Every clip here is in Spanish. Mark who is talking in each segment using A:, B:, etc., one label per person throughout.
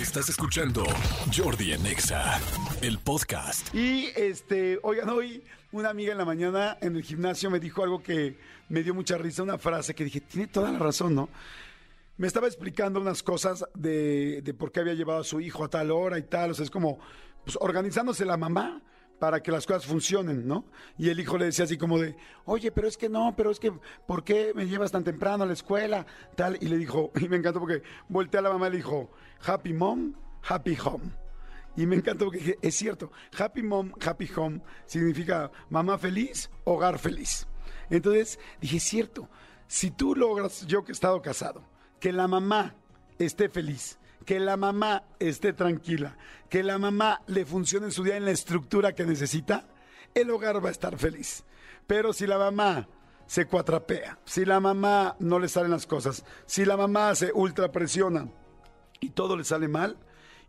A: Estás escuchando Jordi en Exa, el podcast.
B: Y este, oigan, hoy una amiga en la mañana en el gimnasio me dijo algo que me dio mucha risa, una frase que dije, tiene toda la razón, ¿no? Me estaba explicando unas cosas de, de por qué había llevado a su hijo a tal hora y tal, o sea, es como pues, organizándose la mamá para que las cosas funcionen, ¿no? Y el hijo le decía así como de, oye, pero es que no, pero es que, ¿por qué me llevas tan temprano a la escuela? Tal, y le dijo, y me encantó porque volteé a la mamá y le dijo, happy mom, happy home. Y me encantó porque es cierto, happy mom, happy home significa mamá feliz, hogar feliz. Entonces dije, cierto, si tú logras, yo que he estado casado, que la mamá esté feliz, que la mamá esté tranquila, que la mamá le funcione su día en la estructura que necesita, el hogar va a estar feliz. Pero si la mamá se cuatrapea, si la mamá no le salen las cosas, si la mamá se ultrapresiona y todo le sale mal,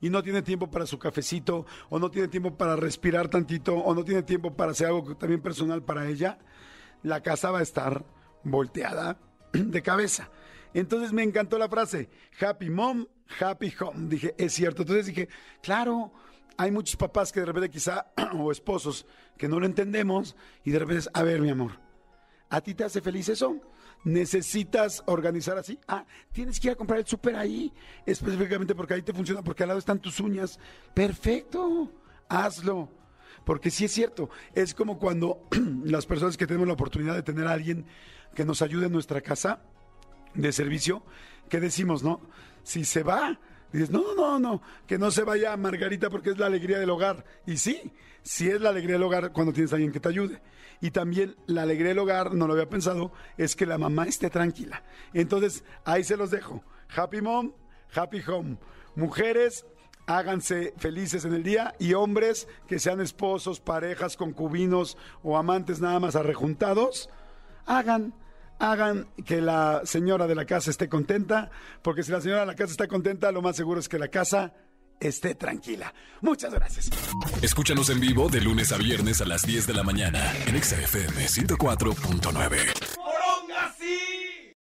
B: y no tiene tiempo para su cafecito, o no tiene tiempo para respirar tantito, o no tiene tiempo para hacer algo también personal para ella, la casa va a estar volteada de cabeza. Entonces me encantó la frase, happy mom, happy home. Dije, es cierto. Entonces dije, claro, hay muchos papás que de repente quizá, o esposos, que no lo entendemos y de repente, a ver, mi amor, ¿a ti te hace feliz eso? ¿Necesitas organizar así? Ah, tienes que ir a comprar el súper ahí, específicamente porque ahí te funciona, porque al lado están tus uñas. Perfecto, hazlo. Porque sí es cierto, es como cuando las personas que tenemos la oportunidad de tener a alguien que nos ayude en nuestra casa, de servicio, que decimos, no? Si se va, dices, no, no, no, que no se vaya Margarita porque es la alegría del hogar. Y sí, sí es la alegría del hogar cuando tienes a alguien que te ayude. Y también la alegría del hogar, no lo había pensado, es que la mamá esté tranquila. Entonces, ahí se los dejo. Happy mom, happy home. Mujeres, háganse felices en el día y hombres que sean esposos, parejas, concubinos o amantes nada más arrejuntados, hagan hagan que la señora de la casa esté contenta, porque si la señora de la casa está contenta, lo más seguro es que la casa esté tranquila. Muchas gracias.
A: Escúchanos en vivo de lunes a viernes a las 10 de la mañana en XFM 104.9.